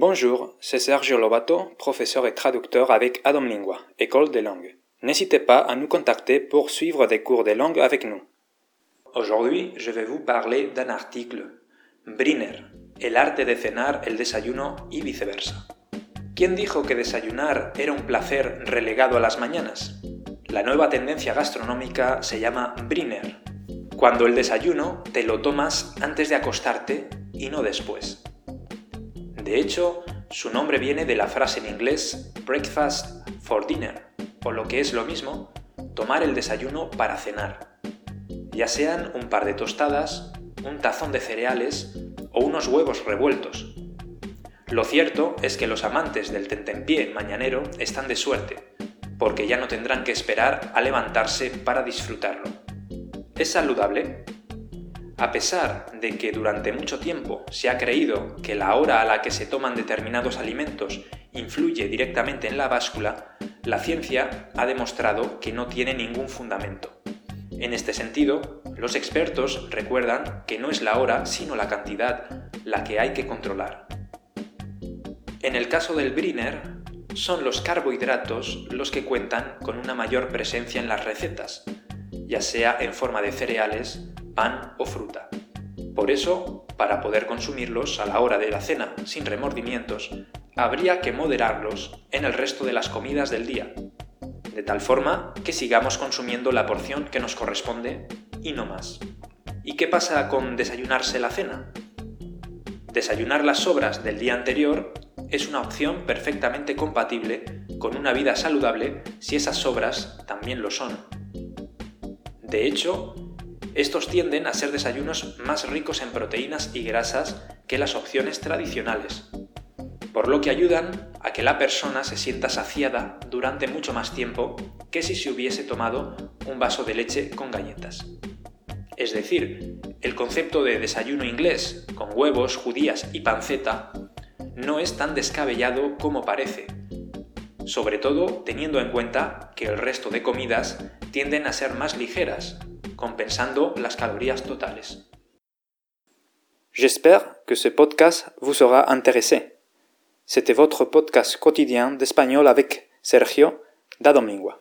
Bonjour, c'est Sergio Lobato, professeur et traducteur avec Adam Lingua, École des langues. N'hésitez pas à nous contacter pour suivre des cours de langue avec nous. Aujourd'hui, je vais vous parler d'un article, Briner, el arte de cenar el desayuno y viceversa. ¿Quién dijo que desayunar era un placer relegado a las mañanas? La nueva tendencia gastronómica se llama Briner, cuando el desayuno te lo tomas antes de acostarte y no después. De hecho, su nombre viene de la frase en inglés breakfast for dinner, o lo que es lo mismo, tomar el desayuno para cenar. Ya sean un par de tostadas, un tazón de cereales o unos huevos revueltos. Lo cierto es que los amantes del tentempié mañanero están de suerte, porque ya no tendrán que esperar a levantarse para disfrutarlo. ¿Es saludable? A pesar de que durante mucho tiempo se ha creído que la hora a la que se toman determinados alimentos influye directamente en la báscula, la ciencia ha demostrado que no tiene ningún fundamento. En este sentido, los expertos recuerdan que no es la hora, sino la cantidad, la que hay que controlar. En el caso del Briner, son los carbohidratos los que cuentan con una mayor presencia en las recetas, ya sea en forma de cereales, pan o fruta. Por eso, para poder consumirlos a la hora de la cena sin remordimientos, habría que moderarlos en el resto de las comidas del día, de tal forma que sigamos consumiendo la porción que nos corresponde y no más. ¿Y qué pasa con desayunarse la cena? Desayunar las sobras del día anterior es una opción perfectamente compatible con una vida saludable si esas sobras también lo son. De hecho, estos tienden a ser desayunos más ricos en proteínas y grasas que las opciones tradicionales, por lo que ayudan a que la persona se sienta saciada durante mucho más tiempo que si se hubiese tomado un vaso de leche con galletas. Es decir, el concepto de desayuno inglés, con huevos, judías y panceta, no es tan descabellado como parece, sobre todo teniendo en cuenta que el resto de comidas tienden a ser más ligeras, compensando las calorías totales. J'espère que ce podcast vous sera intéressé. C'était votre podcast quotidien d'espagnol avec Sergio da Domingua.